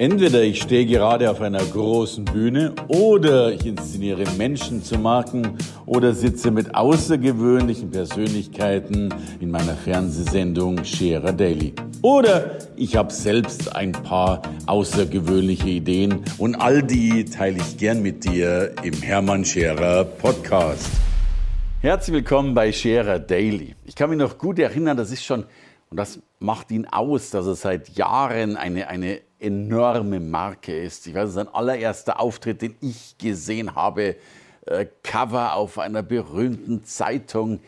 Entweder ich stehe gerade auf einer großen Bühne oder ich inszeniere Menschen zu Marken oder sitze mit außergewöhnlichen Persönlichkeiten in meiner Fernsehsendung Scherer Daily. Oder ich habe selbst ein paar außergewöhnliche Ideen und all die teile ich gern mit dir im Hermann Scherer Podcast. Herzlich willkommen bei Scherer Daily. Ich kann mich noch gut erinnern, das ist schon, und das macht ihn aus, dass er seit Jahren eine, eine enorme Marke ist. Ich weiß, sein allererster Auftritt, den ich gesehen habe, äh, Cover auf einer berühmten Zeitung,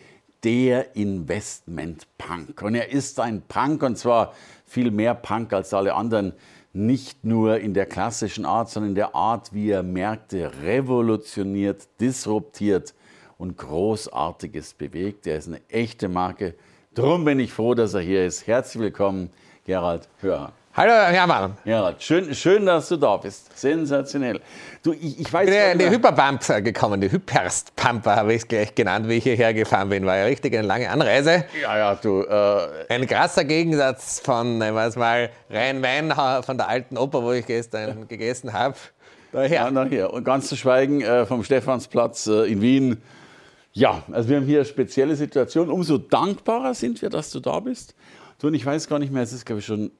der Investment Punk. Und er ist ein Punk und zwar viel mehr Punk als alle anderen. Nicht nur in der klassischen Art, sondern in der Art, wie er Märkte revolutioniert, disruptiert und Großartiges bewegt. Er ist eine echte Marke. Drum bin ich froh, dass er hier ist. Herzlich willkommen, Gerald Hörhan. Hallo Hermann. Ja, schön, schön, dass du da bist. Sensationell. Du, ich, ich weiß in die Hyperpump gekommen, die Hyperstpumper habe ich es gleich genannt, wie ich hierher gefahren bin. War ja richtig eine lange Anreise. Ja, ja, du. Äh, ein krasser Gegensatz von, ich weiß mal, Rhein-Wein von der alten Oper, wo ich gestern gegessen habe. Daher. Ja, nachher. Und ganz zu schweigen äh, vom Stephansplatz äh, in Wien. Ja, also wir haben hier eine spezielle Situation. Umso dankbarer sind wir, dass du da bist. Du, und ich weiß gar nicht mehr, es ist, glaube ich, schon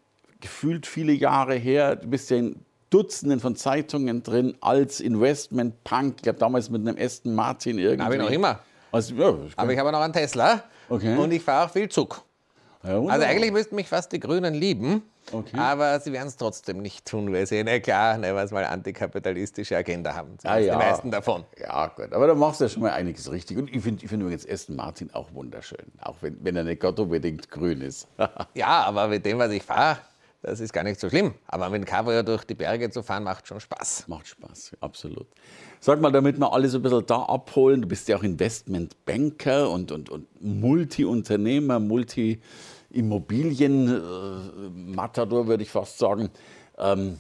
gefühlt viele Jahre her. Du bist ja in Dutzenden von Zeitungen drin als Investment Punk. Ich glaube damals mit einem Aston Martin irgendwie. Habe ich noch immer. Also, ja, aber ich habe noch einen Tesla okay. und ich fahre auch viel Zug. Ja, also eigentlich müssten mich fast die Grünen lieben, okay. aber sie werden es trotzdem nicht tun, weil sie, na klar, ne, was mal antikapitalistische Agenda haben. Ah, ja. Die meisten davon. Ja, gut, aber da machst du ja schon mal einiges richtig. Und ich finde ich find übrigens Aston Martin auch wunderschön, auch wenn, wenn er nicht Gott unbedingt grün ist. ja, aber mit dem, was ich fahre, das ist gar nicht so schlimm. Aber mit dem Cabrio durch die Berge zu fahren, macht schon Spaß. Macht Spaß, absolut. Sag mal, damit wir alle so ein bisschen da abholen, du bist ja auch Investmentbanker und, und, und Multi-Unternehmer, Multi-Immobilien-Matador, würde ich fast sagen. Ähm,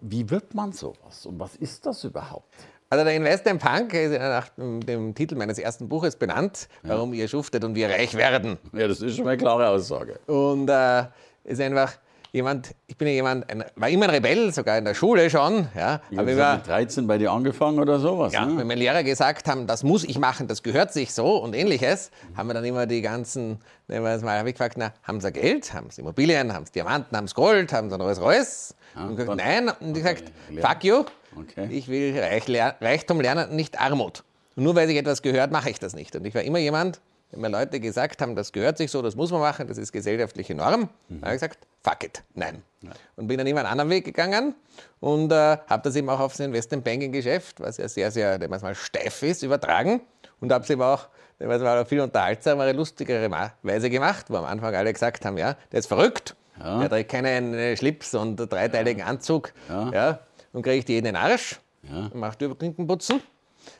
wie wird man sowas und was ist das überhaupt? Also der Investment Punk ist nach dem Titel meines ersten Buches benannt, warum ja. ihr schuftet und wir reich werden. Ja, das ist schon mal eine klare Aussage. Und äh, ist einfach jemand, ich bin ja jemand, ein, war immer ein Rebell, sogar in der Schule schon. Ja, ich habe mit 13 bei dir angefangen oder sowas. Ja, ne? wenn meine Lehrer gesagt haben, das muss ich machen, das gehört sich so und ähnliches, haben wir dann immer die ganzen, nehmen wir das mal, habe ich gefragt, na, haben sie Geld, haben sie Immobilien, haben sie Diamanten, haben sie Gold, haben sie ein Rolls Royce? Ja, und gesagt, nein, und ich gesagt, fuck you, okay. ich will Reich, Reichtum lernen, nicht Armut. Und nur weil sich etwas gehört, mache ich das nicht. Und ich war immer jemand, wenn mir Leute gesagt haben, das gehört sich so, das muss man machen, das ist gesellschaftliche Norm, mhm. habe ich gesagt, fuck it, nein. Ja. Und bin dann immer einen anderen Weg gegangen und äh, habe das eben auch aufs Investmentbanking-Geschäft, was ja sehr, sehr, manchmal steif ist, übertragen und habe es eben auch das war viel unterhaltsamere, lustigere Weise gemacht, wo am Anfang alle gesagt haben, ja, der ist verrückt, ja. der trägt keinen äh, Schlips und dreiteiligen Anzug ja. ja und kriegt jeden in den Arsch ja. und macht Überklinkenputzen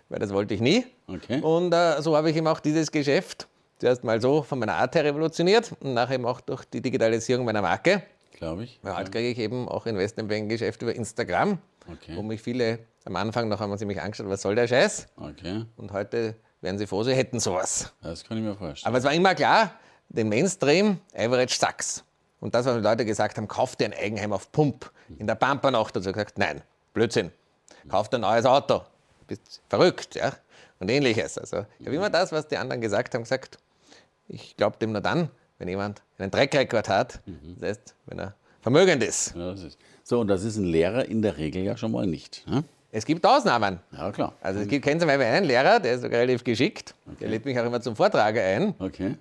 weil das wollte ich nie. Okay. Und äh, so habe ich eben auch dieses Geschäft zuerst mal so von meiner Art her revolutioniert und nachher eben auch durch die Digitalisierung meiner Marke. Glaube ich. Weil heute kriege ich eben auch Investmentbanking-Geschäft über Instagram, okay. wo mich viele am Anfang noch einmal ziemlich angeschaut, was soll der Scheiß? Okay. Und heute wären sie froh, sie hätten sowas. Das kann ich mir vorstellen. Aber es war immer klar, den Mainstream, Average Sucks. Und das, was die Leute gesagt haben, kauf dir ein Eigenheim auf Pump. In der Pampernacht hat sie gesagt, nein, Blödsinn. Kauf dir ein neues Auto bist verrückt, ja, und ähnliches. Also ich habe immer das, was die anderen gesagt haben, gesagt. Ich glaube dem nur dann, wenn jemand einen Dreckrekord hat, mhm. das heißt, wenn er vermögend ist. Ja, ist. So, und das ist ein Lehrer in der Regel ja schon mal nicht. Ne? Es gibt Ausnahmen. Ja, klar. Also es gibt, kennen Sie mal einen Lehrer, der ist sogar relativ geschickt. Okay. Der lädt mich auch immer zum Vortrag ein. Okay.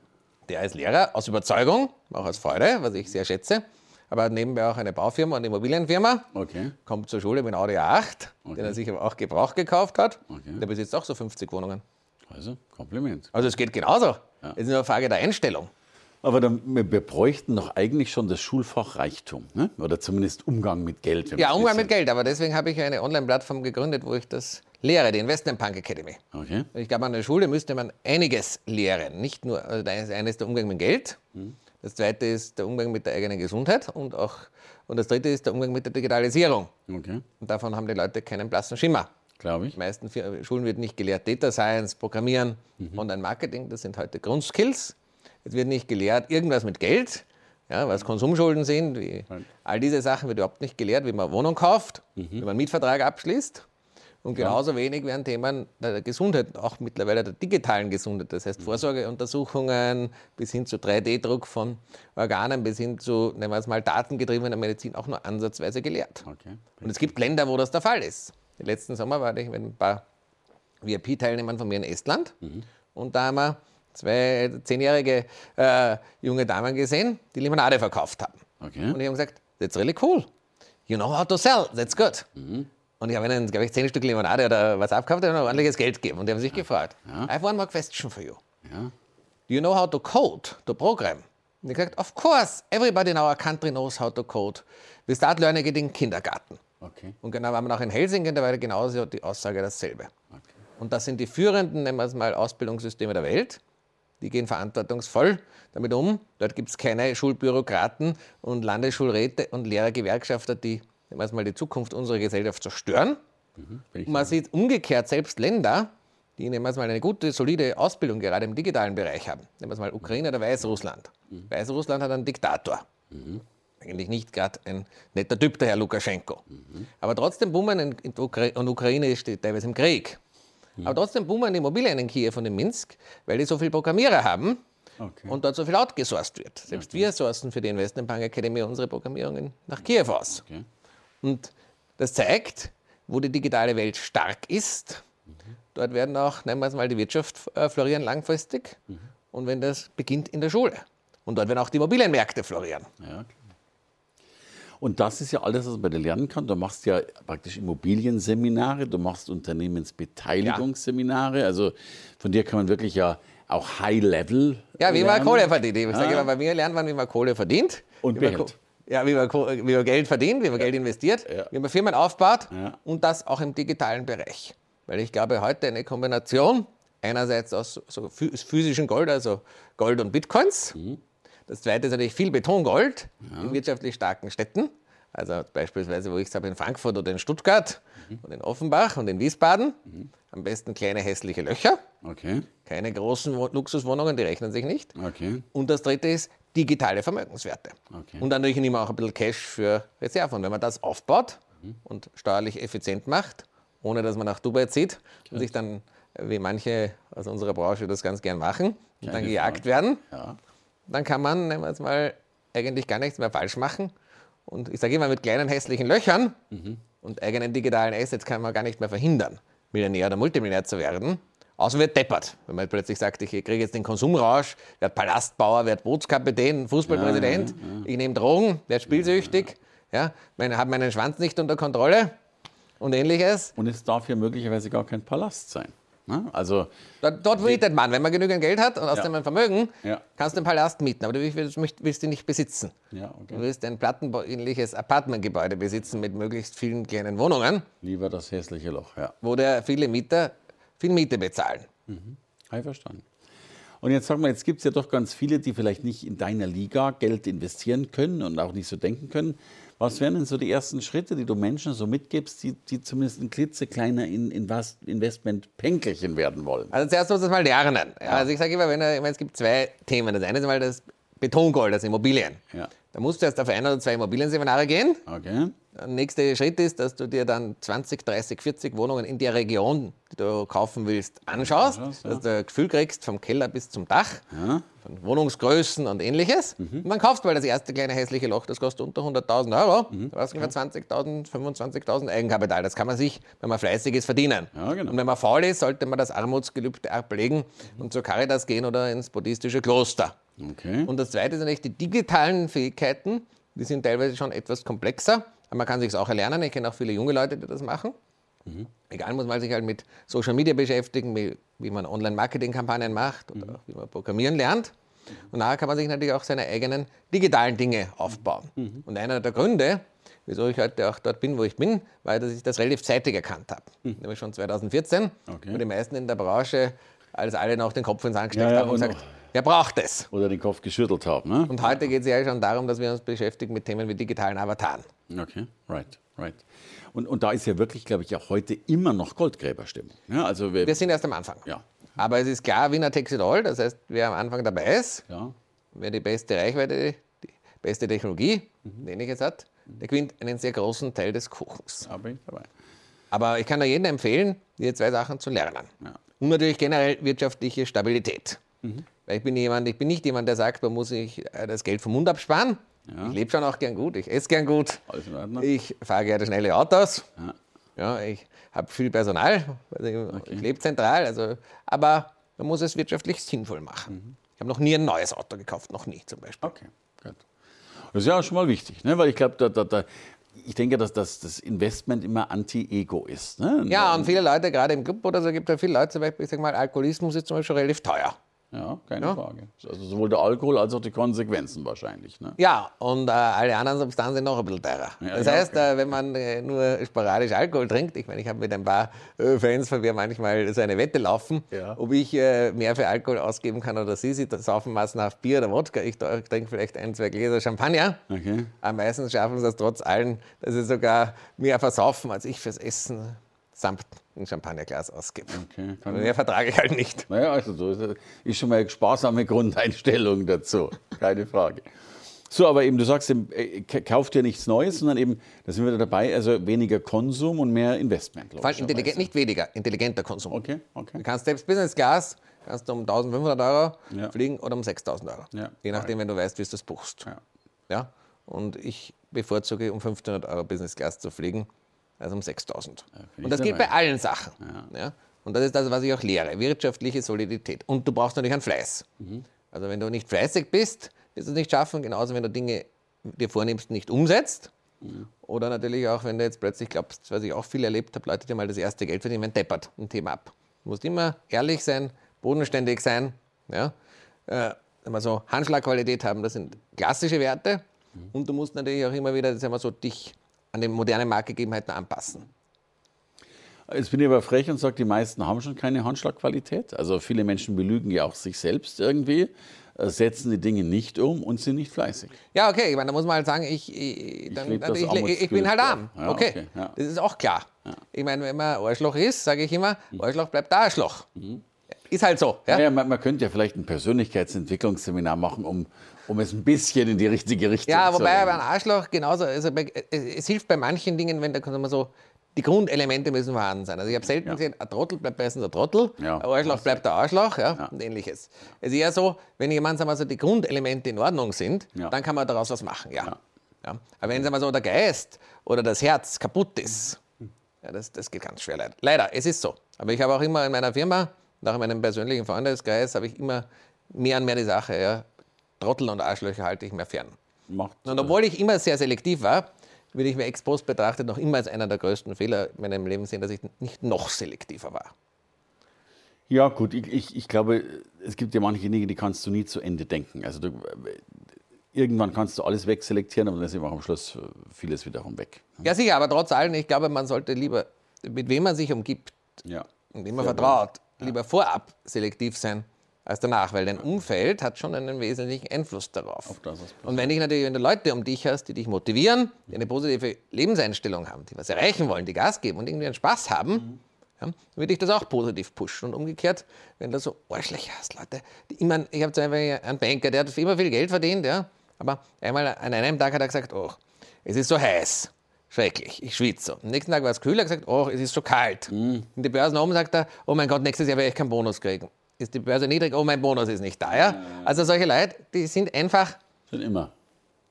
Der ist Lehrer aus Überzeugung, auch aus Freude, was ich sehr schätze aber nebenbei auch eine Baufirma und Immobilienfirma. Okay. Kommt zur Schule mit einem Audi A8, okay. den er sich aber auch Gebrauch gekauft hat. Okay. Der besitzt auch so 50 Wohnungen. Also, Kompliment. Also, es geht genauso. Ja. Es ist nur eine Frage der Einstellung. Aber dann, wir bräuchten doch eigentlich schon das Schulfach Reichtum, ne? oder zumindest Umgang mit Geld. Ja, Umgang mit Geld, aber deswegen habe ich eine Online-Plattform gegründet, wo ich das lehre, die Investment Punk Academy. Okay. Ich glaube, an der Schule müsste man einiges lehren. Nicht nur, also das eine ist der Umgang mit Geld, hm. Das zweite ist der Umgang mit der eigenen Gesundheit und auch und das dritte ist der Umgang mit der Digitalisierung. Okay. Und davon haben die Leute keinen blassen Schimmer. Glaube ich. In meisten Schulen wird nicht gelehrt Data Science, Programmieren, mhm. Online-Marketing, das sind heute Grundskills. Es wird nicht gelehrt irgendwas mit Geld, ja, was Konsumschulden sind, all diese Sachen wird überhaupt nicht gelehrt, wie man Wohnung kauft, wie man einen Mietvertrag abschließt. Und genauso wenig werden Themen der Gesundheit, auch mittlerweile der digitalen Gesundheit, das heißt Vorsorgeuntersuchungen bis hin zu 3D-Druck von Organen, bis hin zu, nehmen wir es mal, datengetriebener Medizin auch nur ansatzweise gelehrt. Okay. Und es gibt Länder, wo das der Fall ist. Letzten Sommer war ich mit ein paar VIP-Teilnehmern von mir in Estland und da haben wir zwei zehnjährige äh, junge Damen gesehen, die Limonade verkauft haben. Okay. Und die haben gesagt, that's really cool. You know how to sell, that's good. Und ich habe ihnen, glaube ich, zehn Stück Limonade oder was abgekauft und ordentliches Geld gegeben. Und die haben sich gefreut. I have one more question for you. Ja. Do you know how to code, to program? Und ich gesagt, of course, everybody in our country knows how to code. We start learning it in Kindergarten. Okay. Und genau waren wir noch in Helsinki, da war genauso die Aussage dasselbe. Und das sind die führenden, nennen wir es mal, Ausbildungssysteme der Welt. Die gehen verantwortungsvoll damit um. Dort gibt es keine Schulbürokraten und Landesschulräte und Lehrergewerkschafter, die, nennen wir es mal, die Zukunft unserer Gesellschaft zerstören. Und man sieht umgekehrt selbst Länder, die nehmen wir mal eine gute, solide Ausbildung gerade im digitalen Bereich haben. Nehmen wir es mal Ukraine oder Weißrussland. Weißrussland hat einen Diktator. Eigentlich nicht gerade ein netter Typ, der Herr Lukaschenko. Aber trotzdem boomen in, in Ukra und Ukraine steht teilweise im Krieg. Aber trotzdem boomen die Immobilien in Kiew und in Minsk, weil die so viele Programmierer haben Okay. und dort so viel outgesourced wird. Selbst wir sourcen für die Investmentbank Academy unsere Programmierungen nach Kiew aus. Okay. Und das zeigt, wo die digitale Welt stark ist, dort werden auch, nennen wir es mal, die Wirtschaft äh, florieren langfristig. Und wenn das beginnt in der Schule. Und dort werden auch die Immobilienmärkte florieren. Ja. Und das ist ja alles, was man bei dir lernen kann. Du machst ja praktisch Immobilienseminare, du machst Unternehmensbeteiligungsseminare. Also von dir kann man wirklich ja auch High-Level. Ja, wie man lernen. Kohle verdient. Ich sage Ja. immer, bei mir lernt man, wie man Kohle verdient. Und man behält. Ja, wie man, wie man Geld verdient, wie man Geld investiert, Ja. wie man Firmen aufbaut Ja. und das auch im digitalen Bereich. Weil ich glaube, heute eine Kombination einerseits aus so phys- physischem Gold, also Gold und Bitcoins. Mhm. Das zweite ist natürlich viel Betongold in wirtschaftlich starken Städten. Also beispielsweise, wo ich es habe, in Frankfurt oder in Stuttgart Mhm. und in Offenbach und in Wiesbaden. Am besten kleine hässliche Löcher. Okay, Keine großen Wo- Luxuswohnungen, die rechnen sich nicht. okay. Und das dritte ist digitale Vermögenswerte. Okay. Und dann natürlich immer auch ein bisschen Cash für Reserven. Und wenn man das aufbaut und steuerlich effizient macht, ohne dass man nach Dubai zieht und sich dann, äh, wie manche aus unserer Branche das ganz gern machen, und dann Keine gejagt Frage. werden, Ja. dann kann man, nehmen wir es mal, eigentlich gar nichts mehr falsch machen. Und ich sage immer, mit kleinen hässlichen Löchern und eigenen digitalen Assets kann man gar nicht mehr verhindern, Millionär oder Multimillionär zu werden. Außer wird deppert. Wenn man plötzlich sagt, ich kriege jetzt den Konsumrausch, werde Palastbauer, werde Bootskapitän, Fußballpräsident, ich nehme Drogen, werde spielsüchtig, ja, habe meinen Schwanz nicht unter Kontrolle und ähnliches. Und es darf ja möglicherweise gar kein Palast sein. Ne? Also, Dort, dort mietet man. Wenn man genügend Geld hat und außerdem ein Vermögen, Ja. kannst du einen Palast mieten. Aber du willst, willst, ihn nicht besitzen. ja, Du okay. willst ein plattenbauähnliches Apartmentgebäude besitzen mit möglichst vielen kleinen Wohnungen, Lieber das hässliche Loch, ja. wo der viele Mieter viel Miete bezahlen. Habe ich verstanden. Und jetzt sag mal, jetzt gibt es ja doch ganz viele, die vielleicht nicht in deiner Liga Geld investieren können und auch nicht so denken können. Was wären denn so die ersten Schritte, die du Menschen so mitgibst, die, die zumindest ein klitzekleiner in, Invest- Investment-Pänkelchen werden wollen? Also zuerst muss man mal lernen. Ja, Also ich sage immer, wenn ich meine, es gibt zwei Themen. Das eine ist mal das Betongold, das Immobilien. Ja. Da musst du erst auf ein oder zwei Immobilienseminare gehen. Okay. Der nächste Schritt ist, dass du dir dann 20, 30, 40 Wohnungen in der Region, die du kaufen willst, anschaust, Anschaust, ja. dass du ein Gefühl kriegst vom Keller bis zum Dach, Ja. von Wohnungsgrößen und ähnliches. Mhm. Und dann kaufst du mal das erste kleine hässliche Loch, das kostet unter 100.000 Euro. Mhm. Da hast du ungefähr 20.000, 25.000 Eigenkapital. Das kann man sich, wenn man fleißig ist, verdienen. Ja, genau. Und wenn man faul ist, sollte man das Armutsgelübde ablegen und zur Caritas gehen oder ins buddhistische Kloster. Okay. Und das Zweite sind eigentlich die digitalen Fähigkeiten. Die sind teilweise schon etwas komplexer, aber man kann sich auch erlernen. Ich kenne auch viele junge Leute, die das machen. Egal, muss man sich halt mit Social Media beschäftigen, wie, wie man Online-Marketing-Kampagnen macht oder auch wie man Programmieren lernt. Und nachher kann man sich natürlich auch seine eigenen digitalen Dinge aufbauen. Und einer der Gründe, wieso ich heute auch dort bin, wo ich bin, war, dass ich das relativ zeitig erkannt habe. Nämlich schon 2014, Okay. wo die meisten in der Branche, als alle noch den Kopf ins Sand gesteckt Ja, ja, haben und und gesagt, wer braucht es? Oder den Kopf geschüttelt haben. Ne? Und heute geht es ja schon darum, dass wir uns beschäftigen mit Themen wie digitalen Avataren. Okay, right, right. Und, und da ist ja wirklich, glaube ich, auch heute immer noch Goldgräberstimmung. Ja, also wir, Wir sind erst am Anfang. ja, Aber es ist klar, Winner takes it all. Das heißt, wer am Anfang dabei ist, ja, wer die beste Reichweite, die beste Technologie, mhm. ähnliches hat, der gewinnt einen sehr großen Teil des Kuchens. Da bin ich dabei. Aber ich kann da jedem empfehlen, diese zwei Sachen zu lernen. Ja. Und natürlich generell wirtschaftliche Stabilität. Mhm. Weil ich bin jemand, ich bin nicht jemand, der sagt, man muss sich äh, das Geld vom Mund absparen. Ja. Ich lebe schon auch gern gut, ich esse gern gut. Ich fahre gerne schnelle Autos. Ja. Ja, ich habe viel Personal, also ich, okay. ich lebe zentral, also, aber man muss es wirtschaftlich sinnvoll machen. Mhm. Ich habe noch nie ein neues Auto gekauft, noch nie zum Beispiel. Okay, gut. Das ist ja auch schon mal wichtig, ne? weil ich glaube, da, da, da, ich denke, dass das, das Investment immer Anti-Ego ist. Ne? Ja, und viele Leute, gerade im Club oder so, gibt es ja viele Leute, zum Beispiel, ich sage mal, Alkoholismus ist zum Beispiel relativ teuer. Ja, keine ja. Frage. Also sowohl der Alkohol als auch die Konsequenzen wahrscheinlich. Ne? Ja, und äh, alle anderen Substanzen sind noch ein bisschen teurer. Ja, das heißt, okay. äh, wenn man äh, nur sporadisch Alkohol trinkt, ich meine, ich habe mit ein paar äh, Fans von mir manchmal so eine Wette laufen, ob ich äh, mehr für Alkohol ausgeben kann oder sie. Sie saufen massenhaft Bier oder Wodka. Ich trinke vielleicht ein, zwei Gläser Champagner. Okay. Aber meistens schaffen sie es trotz allem, dass sie sogar mehr versaufen als ich fürs Essen samt ein Champagnerglas ausgeben. Okay, mehr vertrage ich halt nicht. Naja, also so ist, ist schon mal eine sparsame Grundeinstellung dazu, keine Frage. So, aber eben, du sagst, äh, kauft ja nichts Neues, sondern eben, da sind wir dabei, also weniger Konsum und mehr Investment. Allem intelligent, nicht weniger, intelligenter Konsum. Okay, okay. Du kannst selbst Business Class, kannst du um 1500 Euro ja. fliegen oder um 6000 Euro. Ja. Je nachdem, wenn du weißt, wie du das buchst. Ja. ja. Und ich bevorzuge, um 1500 Euro Business Class zu fliegen, also um 6000. Ja, und das geht bei allen Sachen. Ja. ja. Und das ist das, was ich auch lehre, wirtschaftliche Solidität. Und du brauchst natürlich einen Fleiß. Mhm. Also wenn du nicht fleißig bist, wirst du es nicht schaffen, genauso wenn du Dinge dir vornimmst, nicht umsetzt. Mhm. Oder natürlich auch, wenn du jetzt plötzlich glaubst, was ich auch viel erlebt habe, Leute, die mal das erste Geld verdienen, man deppert ein Thema ab. Du musst immer ehrlich sein, bodenständig sein, ja? Äh, so Handschlagqualität haben, das sind klassische Werte. Mhm. Und du musst natürlich auch immer wieder, sagen wir so, dich an den modernen Marktgegebenheiten anpassen. Jetzt bin ich aber frech und sage, die meisten haben schon keine Handschlagqualität. Also viele Menschen belügen ja auch sich selbst irgendwie, äh, setzen die Dinge nicht um und sind nicht fleißig. Ja, okay, ich meine, da muss man halt sagen, ich, ich, dann, ich, also ich, ich bin halt arm. Ja, okay, okay ja. das ist auch klar. Ja. Ich meine, wenn man Arschloch ist, sage ich immer, mhm. Arschloch bleibt Arschloch. Mhm. Ist halt so. Ja? Ja, man, man, könnte ja vielleicht ein Persönlichkeitsentwicklungsseminar machen, um, um es ein bisschen in die richtige Richtung ja, zu Ja, wobei beim Arschloch genauso, also es, hilft bei manchen Dingen, wenn da kann man so, die Grundelemente müssen vorhanden sein. Also ich habe selten ja. gesehen, ein Trottel bleibt meistens ein Trottel, ja. ein Arschloch bleibt der Arschloch ja, und ähnliches. Es ist eher so, wenn jemand sagen wir so, die Grundelemente in Ordnung sind, dann kann man daraus was machen, ja. ja. Aber wenn sagen wir so, der Geist oder das Herz kaputt ist, ja, das, das geht ganz schwer leider. Leider, es ist so. Aber ich habe auch immer in meiner Firma nach meinem persönlichen Freundeskreis habe ich immer mehr und mehr die Sache, ja, Trottel und Arschlöcher halte ich mehr fern. Macht, und obwohl ich immer sehr selektiv war, würde ich mir ex post betrachtet noch immer als einer der größten Fehler in meinem Leben sehen, dass ich nicht noch selektiver war. Ja, gut, ich, ich, ich glaube, es gibt ja manche Dinge, die kannst du nie zu Ende denken. Also du, irgendwann kannst du alles wegselektieren, aber dann ist immer am Schluss vieles wiederum weg. Ja, sicher, aber trotz allem, ich glaube, man sollte lieber, mit wem man sich umgibt ja. und wem man vertraut, lieber vorab selektiv sein als danach, weil dein Umfeld hat schon einen wesentlichen Einfluss darauf. und wenn, ich natürlich, wenn du Leute um dich hast, die dich motivieren, die eine positive Lebenseinstellung haben, die was erreichen wollen, die Gas geben und irgendwie einen Spaß haben, mhm. ja, dann würde ich das auch positiv pushen. Und umgekehrt, wenn du so Arschlöcher hast, Leute, die immer, ich habe zum Beispiel einen Banker, der hat immer viel Geld verdient, ja, aber einmal an einem Tag hat er gesagt, oh, es ist so heiß. Schrecklich, ich schwitze. Am nächsten Tag war es kühler, gesagt, oh, es ist so kalt. Mhm. In die Börsen oben sagt er, oh mein Gott, nächstes Jahr werde ich keinen Bonus kriegen. Ist die Börse niedrig, oh, mein Bonus ist nicht da. Ja? Also solche Leute, die sind einfach... Sind immer.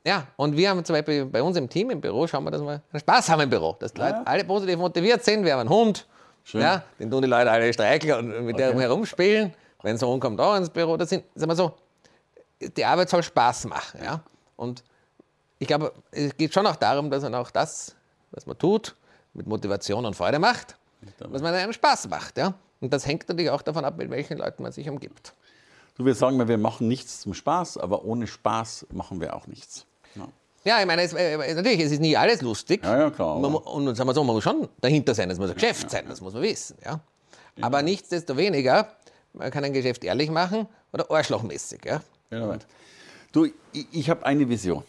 Ja, und wir haben zum Beispiel bei uns im Team, im Büro, schauen wir, dass wir einen Spaß haben im Büro. Dass die ja. Leute alle positiv motiviert sind. Wir haben einen Hund, Schön. Ja, den tun die Leute alle streicheln und mit okay. dem herumspielen. Wenn so ein kommt auch ins Büro, das sind, sagen wir so, die Arbeit soll Spaß machen. Ja? Und ich glaube, es geht schon auch darum, dass man auch das, was man tut, mit Motivation und Freude macht, was man einem Spaß macht. Ja? Und das hängt natürlich auch davon ab, mit welchen Leuten man sich umgibt. Du wirst sagen, wir machen nichts zum Spaß, aber ohne Spaß machen wir auch nichts. Ja. Ja, ich meine, es, äh, natürlich, es ist nie alles lustig. Ja, ja, klar. Man, und sagen wir so, man muss schon dahinter sein, es muss ein Geschäft ja, sein, das muss man wissen. Ja? Aber nichtsdestoweniger, man kann ein Geschäft ehrlich machen oder arschlochmäßig. Ja? Ja, du, ich, ich habe eine Vision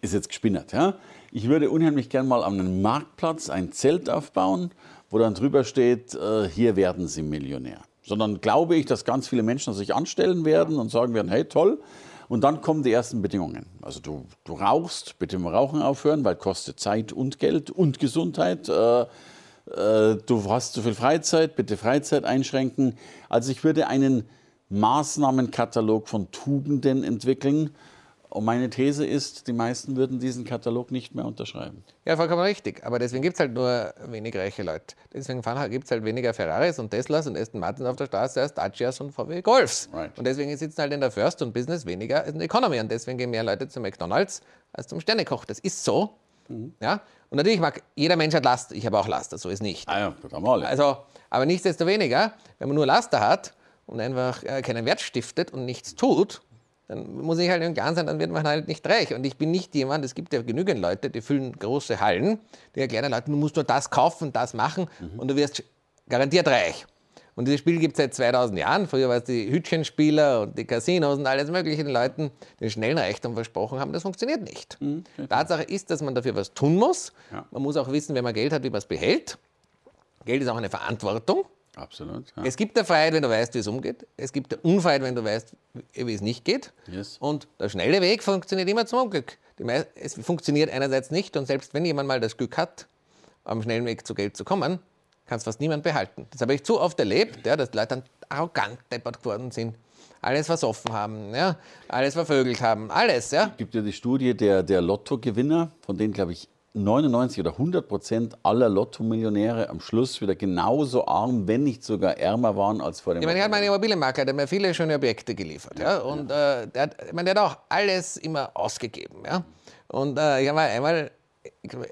ist jetzt gespinnert. Ja? Ich würde unheimlich gern mal an einem Marktplatz ein Zelt aufbauen, wo dann drüber steht, äh, hier werden Sie Millionär. Sondern glaube ich, dass ganz viele Menschen sich anstellen werden und sagen werden, hey toll. Und dann kommen die ersten Bedingungen. Also du, du rauchst, bitte mit Rauchen aufhören, weil kostet Zeit und Geld und Gesundheit. Äh, äh, du hast zu viel Freizeit, bitte Freizeit einschränken. Also ich würde einen Maßnahmenkatalog von Tugenden entwickeln. Und meine These ist, die meisten würden diesen Katalog nicht mehr unterschreiben. Ja, vollkommen richtig. Aber deswegen gibt es halt nur wenig reiche Leute. Deswegen gibt es halt weniger Ferraris und Teslas und Aston Martins auf der Straße als Dacias und VW Golfs. Right. Und deswegen sitzen halt in der First und Business weniger in der Economy. Und deswegen gehen mehr Leute zu McDonalds als zum Sternekoch. Das ist so. Mhm. Ja? Und natürlich mag jeder Mensch hat Laster. Ich habe auch Laster, so ist nicht. Ah ja, das haben wir alle. Also, aber nichtsdestoweniger, wenn man nur Laster hat und einfach äh, keinen Wert stiftet und nichts tut, dann muss ich halt im Klaren sein, dann wird man halt nicht reich. Und ich bin nicht jemand, es gibt ja genügend Leute, die füllen große Hallen, die erklären Leuten, du musst nur das kaufen, das machen mhm. und du wirst garantiert reich. Und dieses Spiel gibt es seit 2000 Jahren. Früher war es die Hütchenspieler und die Casinos und alles mögliche, den Leuten den schnellen Reichtum versprochen haben. Das funktioniert nicht. Mhm. Tatsache ist, dass man dafür was tun muss. Ja. Man muss auch wissen, wenn man Geld hat, wie man es behält. Geld ist auch eine Verantwortung. Absolut. Ja. Es gibt der Freiheit, wenn du weißt, wie es umgeht. Es gibt der Unfreiheit, wenn du weißt, wie es nicht geht. Yes. Und der schnelle Weg funktioniert immer zum Unglück. Es funktioniert einerseits nicht und selbst wenn jemand mal das Glück hat, am schnellen Weg zu Geld zu kommen, kann es fast niemand behalten. Das habe ich zu oft erlebt, ja, dass Leute dann arrogant deppert geworden sind alles versoffen haben, ja, alles vervögelt haben, alles. Ja. Es gibt ja die Studie der, der Lottogewinner, von denen, glaube ich, 99 oder 100 Prozent aller Lotto-Millionäre am Schluss wieder genauso arm, wenn nicht sogar ärmer waren als vor dem Ich meine, ich habe meinen Immobilienmakler, der hat mir viele schöne Objekte geliefert. Ja, und Äh, der, hat, ich meine, der hat auch alles immer ausgegeben. Ja. Und äh, ich habe einmal,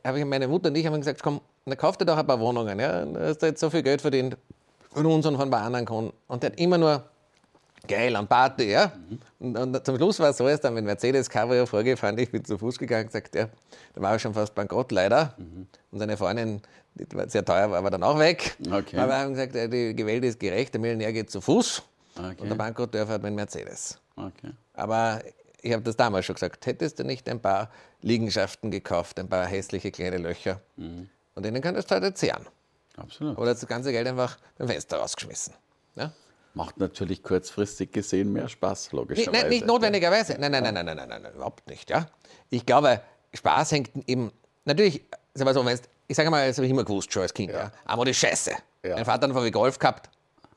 habe ich meine Mutter und ich haben gesagt, komm, dann kauft er doch ein paar Wohnungen. Ja. Da hast du jetzt so viel Geld verdient von uns und von ein paar anderen Kunden. Und der hat immer nur geil an Party, ja. Mhm. Und, und, zum Schluss war es so, ist dann mit Mercedes Cabrio vorgefahren, ich bin zu Fuß gegangen, gesagt, ja, da war er schon fast bankrott leider. Mhm. Und seine Freundin, die war sehr teuer, war aber dann auch weg. Okay. Aber wir haben gesagt, die Gewählte ist gerecht, der Millionär geht zu Fuß okay. und der Bankrott fährt mit Mercedes. Okay. Aber ich habe das damals schon gesagt, hättest du nicht ein paar Liegenschaften gekauft, ein paar hässliche kleine Löcher, mhm. und denen könntest du heute zehren. Absolut. Oder das ganze Geld einfach beim Fenster rausgeschmissen. Ja? Macht natürlich kurzfristig gesehen mehr Spaß, logischerweise. Nicht, nicht notwendigerweise. Nein, nein, nein, nein, nein, nein, nein, überhaupt nicht. Ja? Ich glaube, Spaß hängt eben, natürlich, sag mal so, ich sage mal, das habe ich immer gewusst schon als Kind, ja. ja. aber die Scheiße. Ja. Mein Vater hat einen Golf gehabt,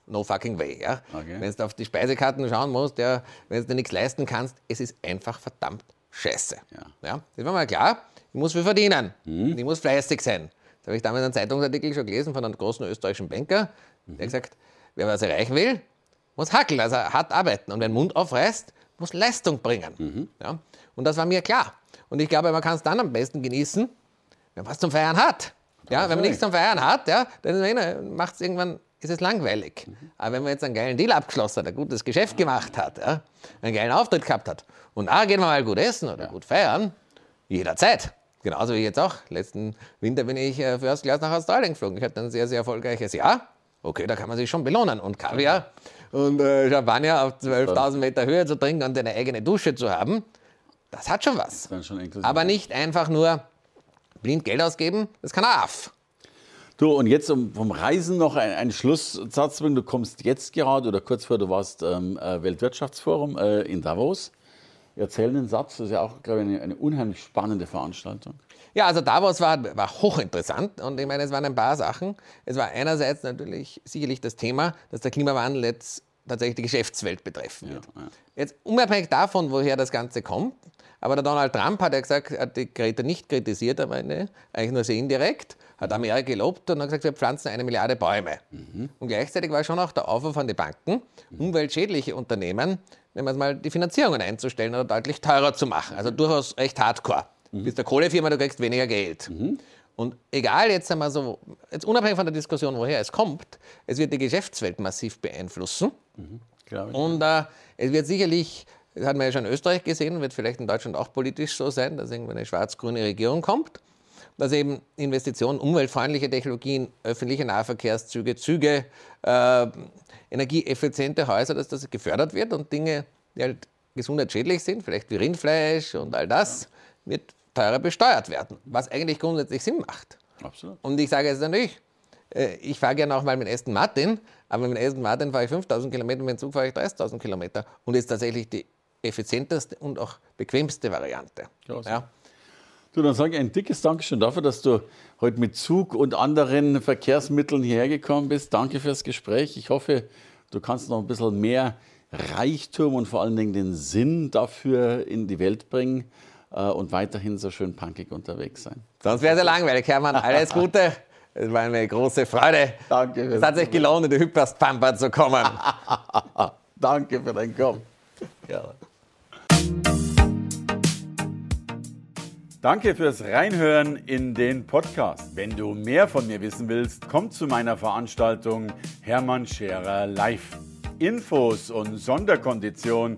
no fucking way. Ja? Okay. Wenn du auf die Speisekarten schauen musst, ja, wenn du dir nichts leisten kannst, es ist einfach verdammt scheiße. Ja. Ja? Das war mal klar, ich muss viel verdienen, mhm. ich muss fleißig sein. Das habe ich damals einen Zeitungsartikel schon gelesen von einem großen österreichischen Banker, mhm. der gesagt Wer was erreichen will, muss hackeln, also hart arbeiten. Und wenn Mund aufreißt, muss Leistung bringen. Mhm. Ja? Und das war mir klar. Und ich glaube, man kann es dann am besten genießen, wenn man was zum Feiern hat. Ja, wenn man nichts zum Feiern hat, ja, dann macht es irgendwann, ist es langweilig. Mhm. Aber wenn man jetzt einen geilen Deal abgeschlossen hat, ein gutes Geschäft gemacht hat, ja, einen geilen Auftritt gehabt hat und ah, gehen wir mal gut essen oder ja. gut feiern, jederzeit. Genauso wie jetzt auch. Letzten Winter bin ich äh, für First Class nach Australien geflogen. Ich hatte ein sehr, sehr erfolgreiches Jahr. Okay, da kann man sich schon belohnen. Und Kaviar und äh, Champagner auf 12.000 Meter Höhe zu trinken und eine eigene Dusche zu haben, das hat schon was. Schon Aber nicht einfach nur blind Geld ausgeben, das kann er auf. Du, und jetzt um, vom Reisen noch ein, ein Schlusssatz bringen. Du kommst jetzt gerade oder kurz vor, du warst ähm, äh, Weltwirtschaftsforum äh, in Davos. Erzähl einen Satz, das ist ja auch, glaube ich, eine, eine unheimlich spannende Veranstaltung. Ja, also Davos war, war hochinteressant und ich meine, es waren ein paar Sachen. Es war einerseits natürlich sicherlich das Thema, dass der Klimawandel jetzt tatsächlich die Geschäftswelt betreffen wird. Ja, ja. Jetzt unabhängig davon, woher das Ganze kommt, aber der Donald Trump hat ja gesagt, er hat die Greta nicht kritisiert, aber eine, eigentlich nur sehr indirekt, hat Amerika gelobt und hat gesagt, wir pflanzen eine Milliarde Bäume. Mhm. Und gleichzeitig war schon auch der Aufruf an die Banken, mhm. umweltschädliche Unternehmen, wenn man mal die Finanzierungen einzustellen oder deutlich teurer zu machen. Also durchaus recht hardcore. Mhm. Bist der Kohlefirma, du kriegst weniger Geld. Mhm. Und egal, jetzt einmal so, jetzt unabhängig von der Diskussion, woher es kommt, es wird die Geschäftswelt massiv beeinflussen. Mhm, und äh, es wird sicherlich, das hat man ja schon in Österreich gesehen, wird vielleicht in Deutschland auch politisch so sein, dass irgendwann eine schwarz-grüne Regierung kommt, dass eben Investitionen, umweltfreundliche Technologien, öffentliche Nahverkehrszüge, Züge, äh, energieeffiziente Häuser, dass das gefördert wird und Dinge, die halt gesundheitsschädlich sind, vielleicht wie Rindfleisch und all das, wird teurer besteuert werden, was eigentlich grundsätzlich Sinn macht. Absolut. Und ich sage jetzt natürlich, äh, ich fahre gerne auch mal mit Aston Martin, aber mit Aston Martin fahre ich 5000 Kilometer, mit dem Zug fahre ich 30.000 Kilometer. Und ist tatsächlich die effizienteste und auch bequemste Variante. Ja. Du, dann sage ich ein dickes Dankeschön dafür, dass du heute mit Zug und anderen Verkehrsmitteln hierher gekommen bist. Danke fürs Gespräch. Ich hoffe, du kannst noch ein bisschen mehr Reichtum und vor allen Dingen den Sinn dafür in die Welt bringen und weiterhin so schön punkig unterwegs sein. Sonst wäre es ja langweilig, Hermann. Alles Gute. Es war eine große Freude. Danke. Es hat sich gelohnt, in die Hyperst-Pampa zu kommen. Danke für dein Kommen. Ja. Danke fürs Reinhören in den Podcast. Wenn du mehr von mir wissen willst, komm zu meiner Veranstaltung Hermann Scherer Live. Infos und Sonderkonditionen